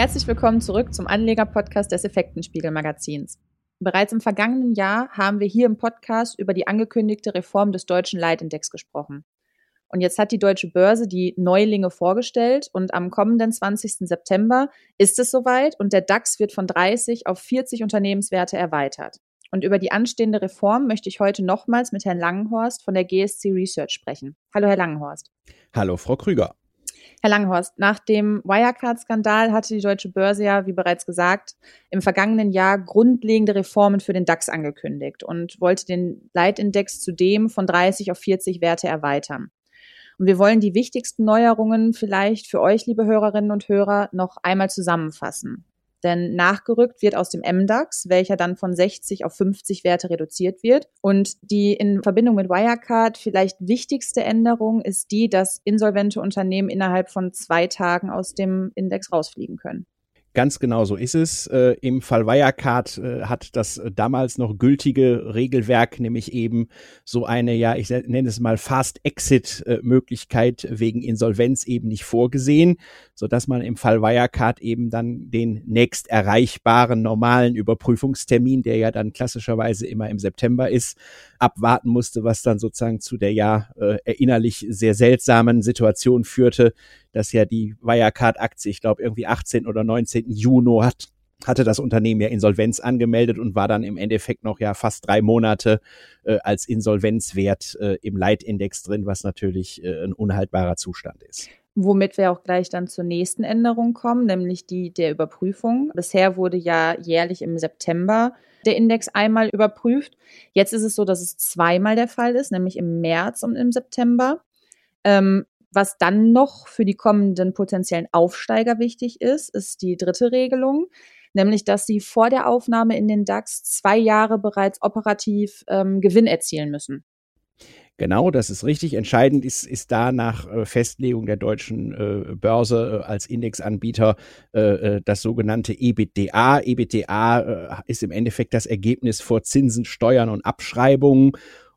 Herzlich willkommen zurück zum Anleger-Podcast des Effektenspiegel-Magazins. Bereits im vergangenen Jahr haben wir hier im Podcast über die angekündigte Reform des deutschen Leitindex gesprochen. Und jetzt hat die Deutsche Börse die Neulinge vorgestellt und am kommenden 20. September ist es soweit und der DAX wird von 30 auf 40 Unternehmenswerte erweitert. Und über die anstehende Reform möchte ich heute nochmals mit Herrn Langenhorst von der GSC Research sprechen. Hallo, Herr Langenhorst. Hallo, Frau Krüger. Herr Langenhorst, nach dem Wirecard-Skandal hatte die Deutsche Börse ja, wie bereits gesagt, im vergangenen Jahr grundlegende Reformen für den DAX angekündigt und wollte den Leitindex zudem von 30 auf 40 Werte erweitern. Und wir wollen die wichtigsten Neuerungen vielleicht für euch, liebe Hörerinnen und Hörer, noch einmal zusammenfassen. Denn nachgerückt wird aus dem MDAX, welcher dann von 60 auf 50 Werte reduziert wird. Und die in Verbindung mit Wirecard vielleicht wichtigste Änderung ist die, dass insolvente Unternehmen innerhalb von zwei Tagen aus dem Index rausfliegen können. Ganz genau so ist es. Äh, Im Fall Wirecard äh, hat das äh, damals noch gültige Regelwerk nämlich eben so eine, ja, ich nenne es mal Fast-Exit-Möglichkeit wegen Insolvenz eben nicht vorgesehen, so dass man im Fall Wirecard eben dann den nächst erreichbaren normalen Überprüfungstermin, der ja dann klassischerweise immer im September ist, abwarten musste, was dann sozusagen zu der ja äh, erinnerlich sehr seltsamen Situation führte, dass ja die Wirecard-Aktie, ich glaube irgendwie 18 oder 19. Juni hat hatte das Unternehmen ja Insolvenz angemeldet und war dann im Endeffekt noch ja fast drei Monate äh, als Insolvenzwert äh, im Leitindex drin, was natürlich äh, ein unhaltbarer Zustand ist. Womit wir auch gleich dann zur nächsten Änderung kommen, nämlich die der Überprüfung. Bisher wurde ja jährlich im September der Index einmal überprüft. Jetzt ist es so, dass es zweimal der Fall ist, nämlich im März und im September. Ähm, was dann noch für die kommenden potenziellen Aufsteiger wichtig ist, ist die dritte Regelung, nämlich dass sie vor der Aufnahme in den DAX zwei Jahre bereits operativ ähm, Gewinn erzielen müssen. Genau, das ist richtig. Entscheidend ist, ist da nach äh, Festlegung der deutschen äh, Börse äh, als Indexanbieter äh, äh das sogenannte EBITDA. EBITDA ist im Endeffekt das Ergebnis vor Zinsen, Steuern und Abschreibungen.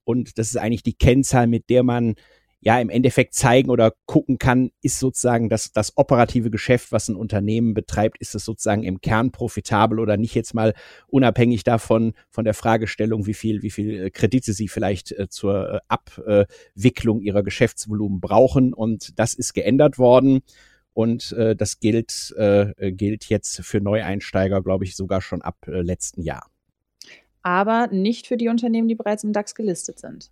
Und das ist eigentlich die Kennzahl, mit der man ja im Endeffekt zeigen oder gucken kann, ist sozusagen das, das operative Geschäft, was ein Unternehmen betreibt, ist es sozusagen im Kern profitabel oder nicht jetzt mal unabhängig davon, von der Fragestellung, wie viel, wie viel äh, Kredite sie vielleicht äh, zur äh, Abwicklung ihrer Geschäftsvolumen brauchen. Und das ist geändert worden. Und äh, das gilt, äh, gilt jetzt für Neueinsteiger, glaube ich, sogar schon ab äh, letzten Jahr. Aber nicht für die Unternehmen, die bereits im DAX gelistet sind.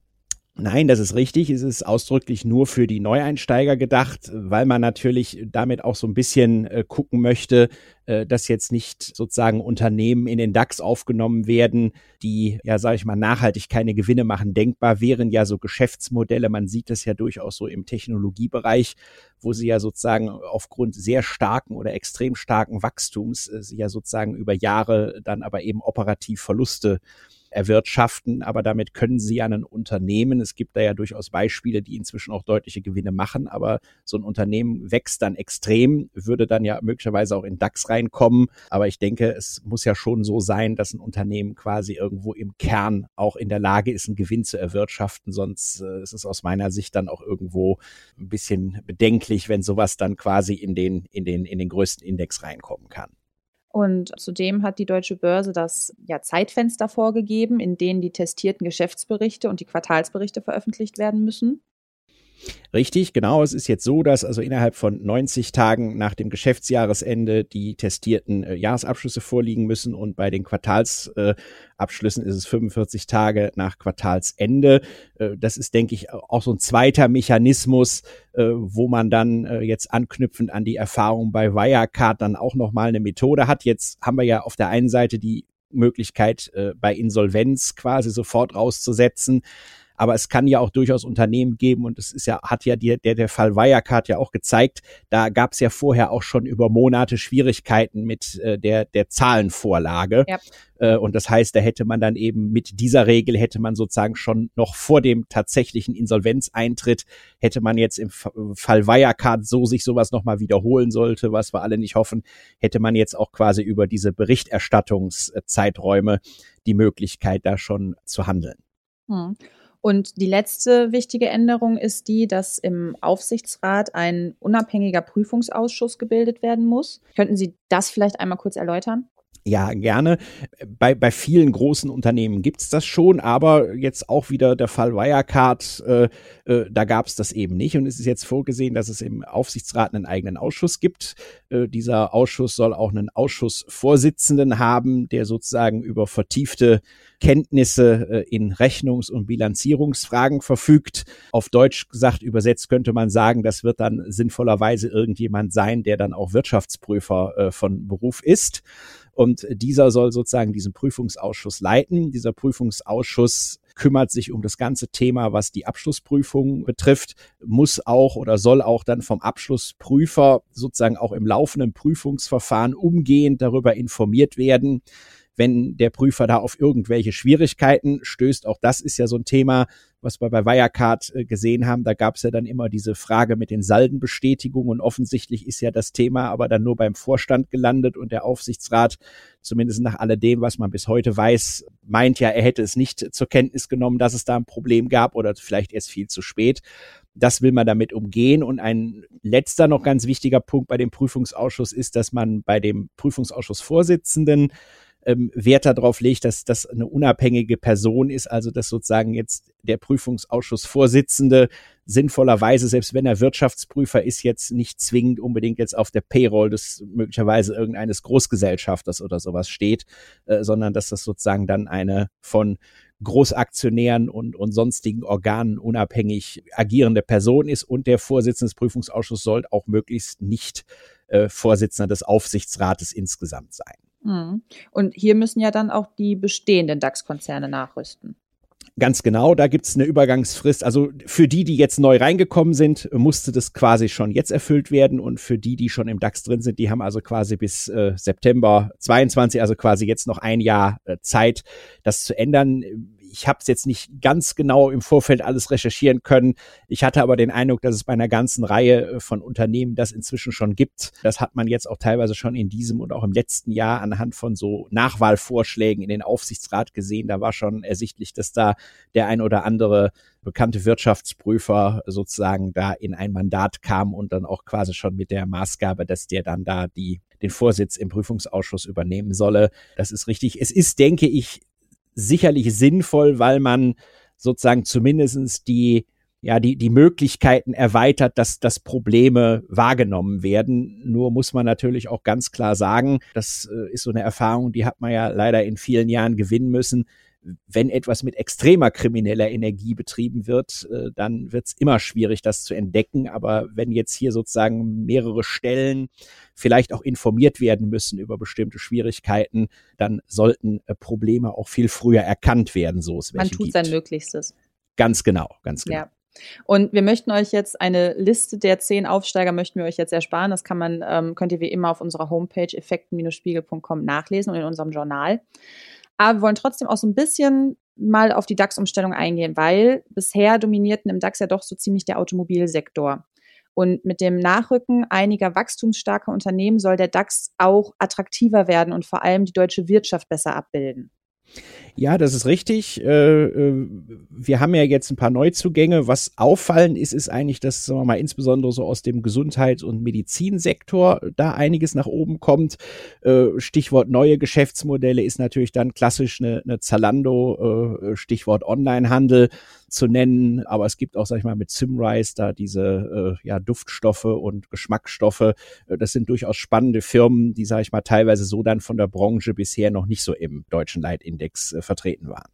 Nein, das ist richtig. Es ist ausdrücklich nur für die Neueinsteiger gedacht, weil man natürlich damit auch so ein bisschen äh, gucken möchte, äh, dass jetzt nicht sozusagen Unternehmen in den DAX aufgenommen werden, die, ja, sage ich mal, nachhaltig keine Gewinne machen. Denkbar wären ja so Geschäftsmodelle. Man sieht das ja durchaus so im Technologiebereich, wo sie ja sozusagen aufgrund sehr starken oder extrem starken Wachstums äh, ja sozusagen über Jahre dann aber eben operativ Verluste erwirtschaften, aber damit können sie ja ein Unternehmen, es gibt da ja durchaus Beispiele, die inzwischen auch deutliche Gewinne machen, aber so ein Unternehmen wächst dann extrem, würde dann ja möglicherweise auch in DAX reinkommen, aber ich denke, es muss ja schon so sein, dass ein Unternehmen quasi irgendwo im Kern auch in der Lage ist, einen Gewinn zu erwirtschaften, sonst äh, ist es aus meiner Sicht dann auch irgendwo ein bisschen bedenklich, wenn sowas dann quasi in den, in den, in den größten Index reinkommen kann. Und zudem hat die Deutsche Börse das ja, Zeitfenster vorgegeben, in denen die testierten Geschäftsberichte und die Quartalsberichte veröffentlicht werden müssen. Richtig, genau. Es ist jetzt so, dass also innerhalb von 90 Tagen nach dem Geschäftsjahresende die testierten äh, Jahresabschlüsse vorliegen müssen und bei den Quartalsabschlüssen äh, ist es 45 Tage nach Quartalsende. Äh, das ist, denke ich, auch so ein zweiter Mechanismus, äh, wo man dann äh, jetzt anknüpfend an die Erfahrung bei Wirecard dann auch nochmal eine Methode hat. Jetzt haben wir ja auf der einen Seite die Möglichkeit, äh, bei Insolvenz quasi sofort rauszusetzen. Aber es kann ja auch durchaus Unternehmen geben und es ist ja, hat ja die, der, der Fall Wirecard ja auch gezeigt, da gab es ja vorher auch schon über Monate Schwierigkeiten mit äh, der, der Zahlenvorlage. Ja. Äh, und das heißt, da hätte man dann eben mit dieser Regel hätte man sozusagen schon noch vor dem tatsächlichen Insolvenzeintritt hätte man jetzt im Fall Wirecard so sich sowas nochmal wiederholen sollte, was wir alle nicht hoffen, hätte man jetzt auch quasi über diese Berichterstattungszeiträume die Möglichkeit, da schon zu handeln. Hm. Und die letzte wichtige Änderung ist die, dass im Aufsichtsrat ein unabhängiger Prüfungsausschuss gebildet werden muss. Könnten Sie das vielleicht einmal kurz erläutern? Ja, gerne. Bei, bei vielen großen Unternehmen gibt's das schon, aber jetzt auch wieder der Fall Wirecard, äh, äh, da gab's das eben nicht. Und es ist jetzt vorgesehen, dass es im Aufsichtsrat einen eigenen Ausschuss gibt. Äh, dieser Ausschuss soll auch einen Ausschussvorsitzenden haben, der sozusagen über vertiefte Kenntnisse äh, in Rechnungs- und Bilanzierungsfragen verfügt. Auf Deutsch gesagt, übersetzt könnte man sagen, das wird dann sinnvollerweise irgendjemand sein, der dann auch Wirtschaftsprüfer äh, von Beruf ist. Und dieser soll sozusagen diesen Prüfungsausschuss leiten. Dieser Prüfungsausschuss kümmert sich um das ganze Thema, was die Abschlussprüfung betrifft, muss auch oder soll auch dann vom Abschlussprüfer sozusagen auch im laufenden Prüfungsverfahren umgehend darüber informiert werden, wenn der Prüfer da auf irgendwelche Schwierigkeiten stößt. Auch das ist ja so ein Thema, was wir bei Wirecard äh, gesehen haben. Da gab es ja dann immer diese Frage mit den Saldenbestätigungen und offensichtlich ist ja das Thema aber dann nur beim Vorstand gelandet und der Aufsichtsrat, zumindest nach alledem, was man bis heute weiß, meint ja, er hätte es nicht zur Kenntnis genommen, dass es da ein Problem gab oder vielleicht erst viel zu spät. Das will man damit umgehen. Und ein letzter noch ganz wichtiger Punkt bei dem Prüfungsausschuss ist, dass man bei dem Prüfungsausschussvorsitzenden ähm, Wert darauf legt, dass das eine unabhängige Person ist, also dass sozusagen jetzt der Prüfungsausschussvorsitzende sinnvollerweise, selbst wenn er Wirtschaftsprüfer ist, jetzt nicht zwingend unbedingt jetzt auf der Payroll des möglicherweise irgendeines Großgesellschafters oder sowas steht, äh, sondern dass das sozusagen dann eine von Großaktionären und, und sonstigen Organen unabhängig agierende Person ist und der Vorsitzende des Prüfungsausschusses soll auch möglichst nicht äh, Vorsitzender des Aufsichtsrates insgesamt sein. Mhm. Und hier müssen ja dann auch die bestehenden DAX-Konzerne nachrüsten. Ganz genau, da gibt es eine Übergangsfrist. Also für die, die jetzt neu reingekommen sind, musste das quasi schon jetzt erfüllt werden. Und für die, die schon im DAX drin sind, die haben also quasi bis äh, September 22, also quasi jetzt noch ein Jahr äh, Zeit, das zu ändern ich habe es jetzt nicht ganz genau im Vorfeld alles recherchieren können. Ich hatte aber den Eindruck, dass es bei einer ganzen Reihe äh, von Unternehmen das inzwischen schon gibt. Das hat man jetzt auch teilweise schon in diesem und auch im letzten Jahr anhand von so Nachwahlvorschlägen in den Aufsichtsrat gesehen. Da war schon ersichtlich, dass da der ein oder andere bekannte Wirtschaftsprüfer sozusagen da in ein Mandat kam und dann auch quasi schon mit der Maßgabe, dass der dann da die den Vorsitz im Prüfungsausschuss übernehmen solle. Das ist richtig. Es ist, denke ich, sicherlich sinnvoll, weil man sozusagen zumindestens die ja, die, die Möglichkeiten erweitert, dass, dass Probleme wahrgenommen werden. Nur muss man natürlich auch ganz klar sagen, das äh, ist so eine Erfahrung, die hat man ja leider in vielen Jahren gewinnen müssen wenn etwas mit extremer krimineller Energie betrieben wird, äh, dann wird es immer schwierig, das zu entdecken. Aber wenn jetzt hier sozusagen mehrere Stellen vielleicht auch informiert werden müssen über bestimmte Schwierigkeiten, dann sollten äh, Probleme auch viel früher erkannt werden, so es Man tut gibt. sein Möglichstes. Ganz genau, ganz genau. Ja. Und wir möchten euch jetzt eine Liste der zehn Aufsteiger möchten wir euch jetzt ersparen. Das kann man, ähm, könnt ihr wie immer auf unserer Homepage effekten-spiegel.com nachlesen und in unserem Journal. Aber wir wollen trotzdem auch so ein bisschen mal auf die DAX-Umstellung eingehen, weil bisher dominierten im DAX ja doch so ziemlich der Automobilsektor. Und mit dem Nachrücken einiger wachstumsstarker Unternehmen soll der DAX auch attraktiver werden und vor allem die deutsche Wirtschaft besser abbilden. Ja, das ist richtig. Äh, äh, wir haben ja jetzt ein paar Neuzugänge. Was auffallend ist, ist eigentlich, dass, sagen wir mal, insbesondere so aus dem Gesundheits- und Medizinsektor da einiges nach oben kommt. Äh, Stichwort neue Geschäftsmodelle ist natürlich dann klassisch eine, eine Zalando, Stichwort Onlinehandel zu nennen, aber es gibt auch, sag ich mal, mit Simrise da diese ja, Duftstoffe und Geschmacksstoffe. Das sind durchaus spannende Firmen, die, sag ich mal, teilweise so dann von der Branche bisher noch nicht so im deutschen Leitindex vertreten waren.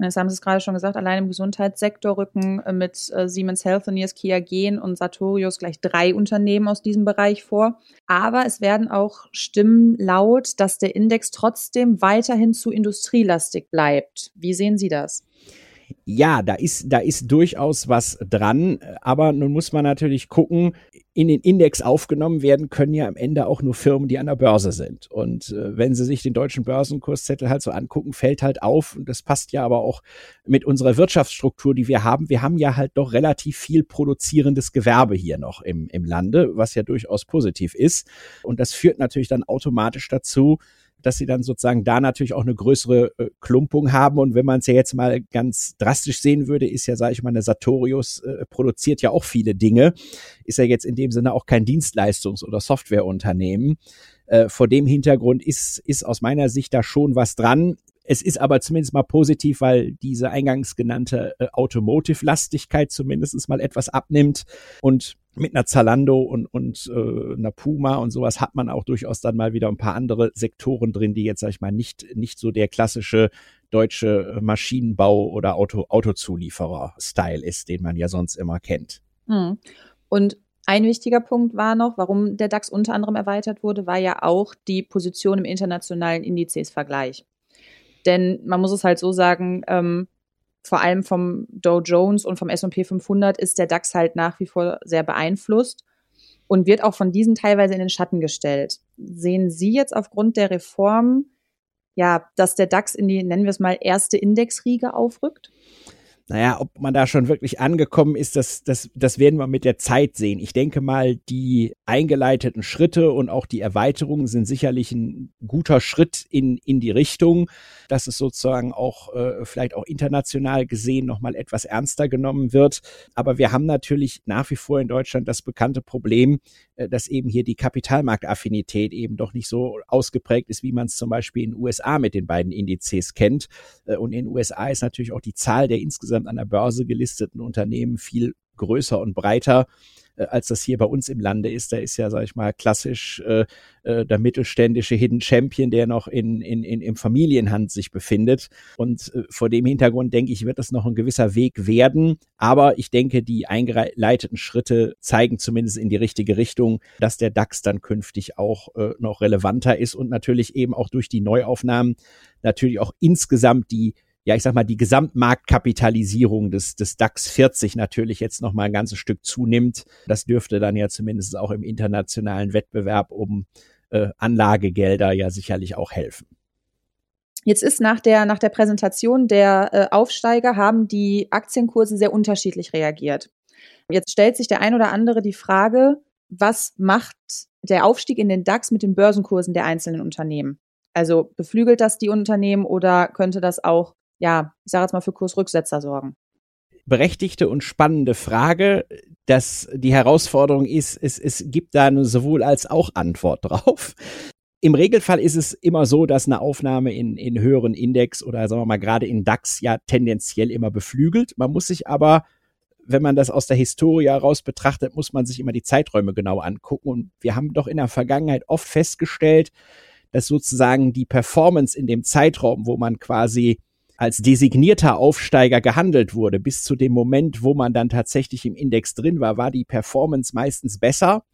Jetzt haben Sie es gerade schon gesagt, allein im Gesundheitssektor rücken äh, mit äh, Siemens Healthineers, Kia Gen und Sartorius gleich drei Unternehmen aus diesem Bereich vor. Aber es werden auch Stimmen laut, dass der Index trotzdem weiterhin zu industrielastig bleibt. Wie sehen Sie das? Ja, da ist, da ist durchaus was dran, aber nun muss man natürlich gucken, in den Index aufgenommen werden können ja am Ende auch nur Firmen, die an der Börse sind. Und äh, wenn Sie sich den deutschen Börsenkurszettel halt so angucken, fällt halt auf, und das passt ja aber auch mit unserer Wirtschaftsstruktur, die wir haben. Wir haben ja halt doch relativ viel produzierendes Gewerbe hier noch im, im Lande, was ja durchaus positiv ist. Und das führt natürlich dann automatisch dazu, dass sie dann sozusagen da natürlich auch eine größere äh, Klumpung haben. Und wenn man es ja jetzt mal ganz drastisch sehen würde, ist ja, sage ich mal, eine Sartorius äh, produziert ja auch viele Dinge, ist ja jetzt in dem Sinne auch kein Dienstleistungs- oder Softwareunternehmen. Äh, vor dem Hintergrund ist, ist aus meiner Sicht da schon was dran. Es ist aber zumindest mal positiv, weil diese eingangs genannte äh, Automotive-Lastigkeit zumindest mal etwas abnimmt und mit einer Zalando und, und äh, einer Puma und sowas hat man auch durchaus dann mal wieder ein paar andere Sektoren drin, die jetzt, sag ich mal, nicht, nicht so der klassische deutsche Maschinenbau- oder Auto, Autozulieferer-Style ist, den man ja sonst immer kennt. Hm. Und ein wichtiger Punkt war noch, warum der DAX unter anderem erweitert wurde, war ja auch die Position im internationalen Indizesvergleich. Denn man muss es halt so sagen, ähm, vor allem vom Dow Jones und vom S&P 500 ist der DAX halt nach wie vor sehr beeinflusst und wird auch von diesen teilweise in den Schatten gestellt. Sehen Sie jetzt aufgrund der Reform, ja, dass der DAX in die, nennen wir es mal, erste Indexriege aufrückt? Naja, ob man da schon wirklich angekommen ist, das, das, das werden wir mit der Zeit sehen. Ich denke mal, die eingeleiteten Schritte und auch die Erweiterungen sind sicherlich ein guter Schritt in, in die Richtung, dass es sozusagen auch äh, vielleicht auch international gesehen nochmal etwas ernster genommen wird. Aber wir haben natürlich nach wie vor in Deutschland das bekannte Problem, äh, dass eben hier die Kapitalmarktaffinität eben doch nicht so ausgeprägt ist, wie man es zum Beispiel in den USA mit den beiden Indizes kennt. Äh, und in den USA ist natürlich auch die Zahl der insgesamt insgesamt an der Börse gelisteten Unternehmen viel größer und breiter äh, als das hier bei uns im Lande ist. Da ist ja, sag ich mal, klassisch äh, äh, der mittelständische Hidden Champion, der noch in, in, in, im Familienhand sich befindet. Und äh, vor dem Hintergrund denke ich, wird das noch ein gewisser Weg werden. Aber ich denke, die eingeleiteten Schritte zeigen zumindest in die richtige Richtung, dass der DAX dann künftig auch äh, noch relevanter ist und natürlich eben auch durch die Neuaufnahmen natürlich auch insgesamt die ja, ich sag mal, die Gesamtmarktkapitalisierung des, des DAX 40 natürlich jetzt noch mal ein ganzes Stück zunimmt. Das dürfte dann ja zumindest auch im internationalen Wettbewerb um äh, Anlagegelder ja sicherlich auch helfen. Jetzt ist nach der, nach der Präsentation der äh, Aufsteiger haben die Aktienkurse sehr unterschiedlich reagiert. Jetzt stellt sich der ein oder andere die Frage, was macht der Aufstieg in den DAX mit den Börsenkursen der einzelnen Unternehmen? Also beflügelt das die Unternehmen oder könnte das auch ja, ich sage jetzt mal für Kursrücksetzer sorgen? berechtigte und spannende Frage. dass die Herausforderung ist, es, es gibt da sowohl als auch Antwort drauf. Im Regelfall ist es immer so, dass eine Aufnahme in, in höheren Index oder sagen wir mal gerade in DAX ja tendenziell immer beflügelt. Man muss sich aber, wenn man das aus der Historie heraus betrachtet, muss man sich immer die Zeiträume genau angucken. Und wir haben doch in der Vergangenheit oft festgestellt, dass sozusagen die Performance in dem Zeitraum, wo man quasi als designierter Aufsteiger gehandelt wurde, bis zu dem Moment, wo man dann tatsächlich im Index drin war, war die Performance meistens besser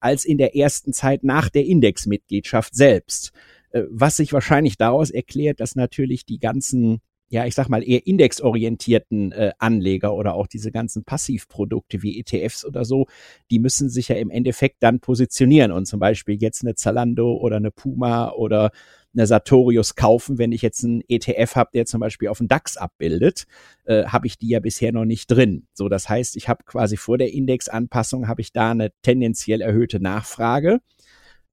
als in der ersten Zeit nach der Indexmitgliedschaft selbst. Äh, was sich wahrscheinlich daraus erklärt, dass natürlich die ganzen ja, ich sag mal, eher indexorientierten äh, Anleger oder auch diese ganzen Passivprodukte wie ETFs oder so, die müssen sich ja im Endeffekt dann positionieren und zum Beispiel jetzt eine Zalando oder eine Puma oder eine Sartorius kaufen. Wenn ich jetzt einen ETF habe, der zum Beispiel auf den DAX abbildet, äh, habe ich die ja bisher noch nicht drin. So, das heißt, ich habe quasi vor der Indexanpassung habe ich da eine tendenziell erhöhte Nachfrage.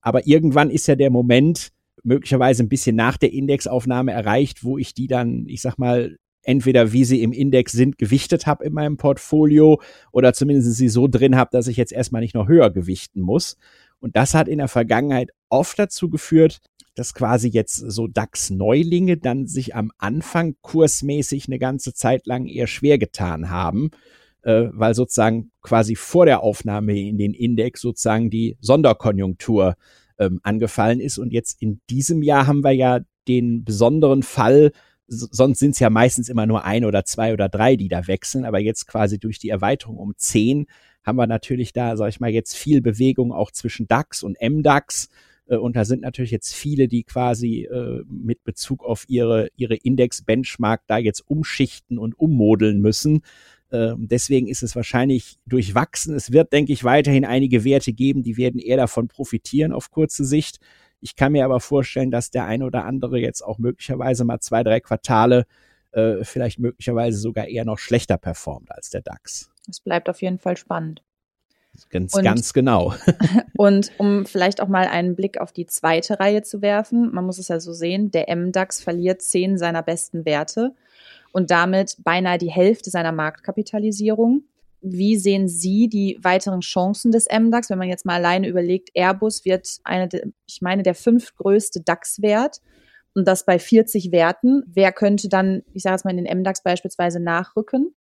Aber irgendwann ist ja der Moment, möglicherweise ein bisschen nach der Indexaufnahme erreicht, wo ich die dann, ich sag mal, entweder wie sie im Index sind, gewichtet habe in meinem Portfolio oder zumindest sie so drin habe, dass ich jetzt erstmal nicht noch höher gewichten muss. Und das hat in der Vergangenheit oft dazu geführt, dass quasi jetzt so DAX-Neulinge dann sich am Anfang kursmäßig eine ganze Zeit lang eher schwer getan haben, äh, weil sozusagen quasi vor der Aufnahme in den Index sozusagen die Sonderkonjunktur ähm, angefallen ist. Und jetzt in diesem Jahr haben wir ja den besonderen Fall, sonst sind es ja meistens immer nur ein oder zwei oder drei, die da wechseln, aber jetzt quasi durch die Erweiterung um zehn haben wir natürlich da, sag ich mal, jetzt viel Bewegung auch zwischen DAX und MDAX. Äh, und da sind natürlich jetzt viele, die quasi äh, mit Bezug auf ihre, ihre Index-Benchmark da jetzt umschichten und ummodeln müssen. Ähm, deswegen ist es wahrscheinlich durchwachsen. Es wird, denke ich, weiterhin einige Werte geben, die werden eher davon profitieren auf kurze Sicht. Ich kann mir aber vorstellen, dass der eine oder andere jetzt auch möglicherweise mal zwei, drei Quartale äh, vielleicht möglicherweise sogar eher noch schlechter performt als der DAX. Es bleibt auf jeden Fall spannend. Ganz, und, ganz genau. und um vielleicht auch mal einen Blick auf die zweite Reihe zu werfen, man muss es ja so sehen, der MDAX verliert zehn seiner besten Werte und damit beinahe die Hälfte seiner Marktkapitalisierung. Wie sehen Sie die weiteren Chancen des MDAX, wenn man jetzt mal alleine überlegt, Airbus wird eine, ich meine, der fünftgrößte DAX-Wert und das bei 40 Werten. Wer könnte dann, ich sage jetzt mal, in den MDAX beispielsweise nachrücken?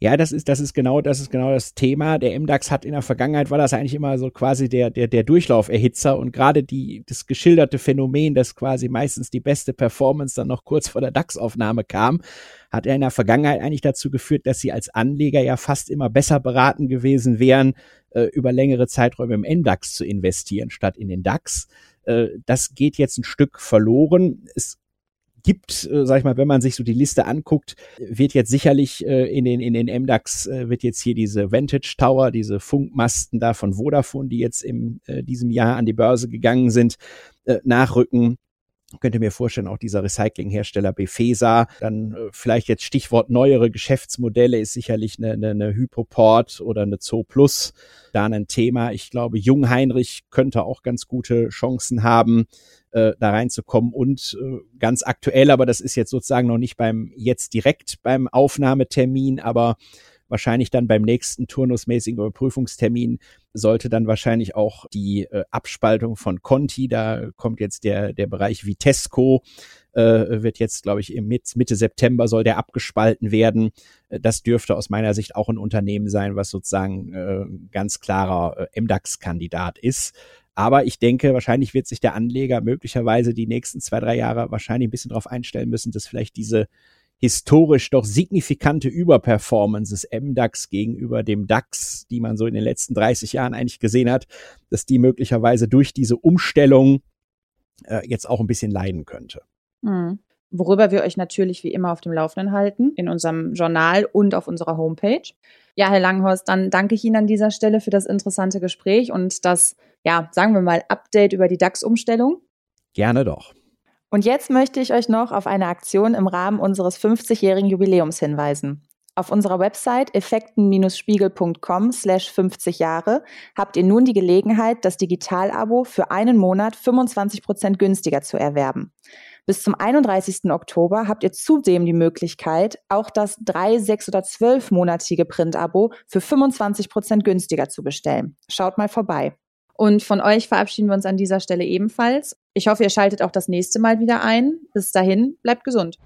Ja, das ist, das ist genau, das ist genau das Thema. Der MDAX hat in der Vergangenheit war das eigentlich immer so quasi der, der, der Durchlauferhitzer und gerade die, das geschilderte Phänomen, dass quasi meistens die beste Performance dann noch kurz vor der DAX-Aufnahme kam, hat er in der Vergangenheit eigentlich dazu geführt, dass sie als Anleger ja fast immer besser beraten gewesen wären, äh, über längere Zeiträume im MDAX zu investieren, statt in den DAX. Äh, das geht jetzt ein Stück verloren. Es gibt, äh, sag ich mal, wenn man sich so die Liste anguckt, wird jetzt sicherlich äh, in den in den MDAX äh, wird jetzt hier diese Vantage Tower, diese Funkmasten da von Vodafone, die jetzt in äh, diesem Jahr an die Börse gegangen sind, äh, Könnte mir vorstellen, auch dieser Recyclinghersteller Befesa, dann äh, vielleicht jetzt Stichwort neuere Geschäftsmodelle ist sicherlich eine, eine, eine Hypoport oder eine Zoo Plus da ein Thema. Ich glaube, Jungheinrich könnte auch ganz gute Chancen haben äh, da reinzukommen. Und äh, ganz aktuell, aber das ist jetzt sozusagen noch nicht beim jetzt direkt beim Aufnahmetermin, aber wahrscheinlich dann beim nächsten turnusmäßigen Überprüfungstermin sollte dann wahrscheinlich auch die äh, Abspaltung von Conti, da kommt jetzt der, der Bereich Vitesco, äh, wird jetzt, glaube ich, im Mitte September soll der abgespalten werden. Äh, das dürfte aus meiner Sicht auch ein Unternehmen sein, was sozusagen äh, ganz klarer äh, MDAX-Kandidat ist. Aber ich denke, wahrscheinlich wird sich der Anleger möglicherweise die nächsten zwei, drei Jahre wahrscheinlich ein bisschen darauf einstellen müssen, dass vielleicht diese historisch doch signifikante Überperformance des MDAX gegenüber dem DAX, die man so in den letzten 30 Jahren eigentlich gesehen hat, dass die möglicherweise durch diese Umstellung äh, jetzt auch ein bisschen leiden könnte. Mhm. Worüber wir euch natürlich wie immer auf dem Laufenden halten, in unserem Journal und auf unserer Homepage. Ja, Herr Langhorst, dann danke ich Ihnen an dieser Stelle für das interessante Gespräch und das ja, sagen wir mal, Update über die DAX-Umstellung? Gerne doch. Und jetzt möchte ich euch noch auf eine Aktion im Rahmen unseres 50-jährigen Jubiläums hinweisen. Auf unserer Website effekten-spiegel.com slash 50 Jahre habt ihr nun die Gelegenheit, das Digital-Abo für einen Monat 25 Prozent günstiger zu erwerben. Bis zum 31. Oktober habt ihr zudem die Möglichkeit, auch das 3, 6 oder 12-monatige Print-Abo für 25 Prozent günstiger zu bestellen. Schaut mal vorbei. Und von euch verabschieden wir uns an dieser Stelle ebenfalls. Ich hoffe, ihr schaltet auch das nächste Mal wieder ein. Bis dahin, bleibt gesund.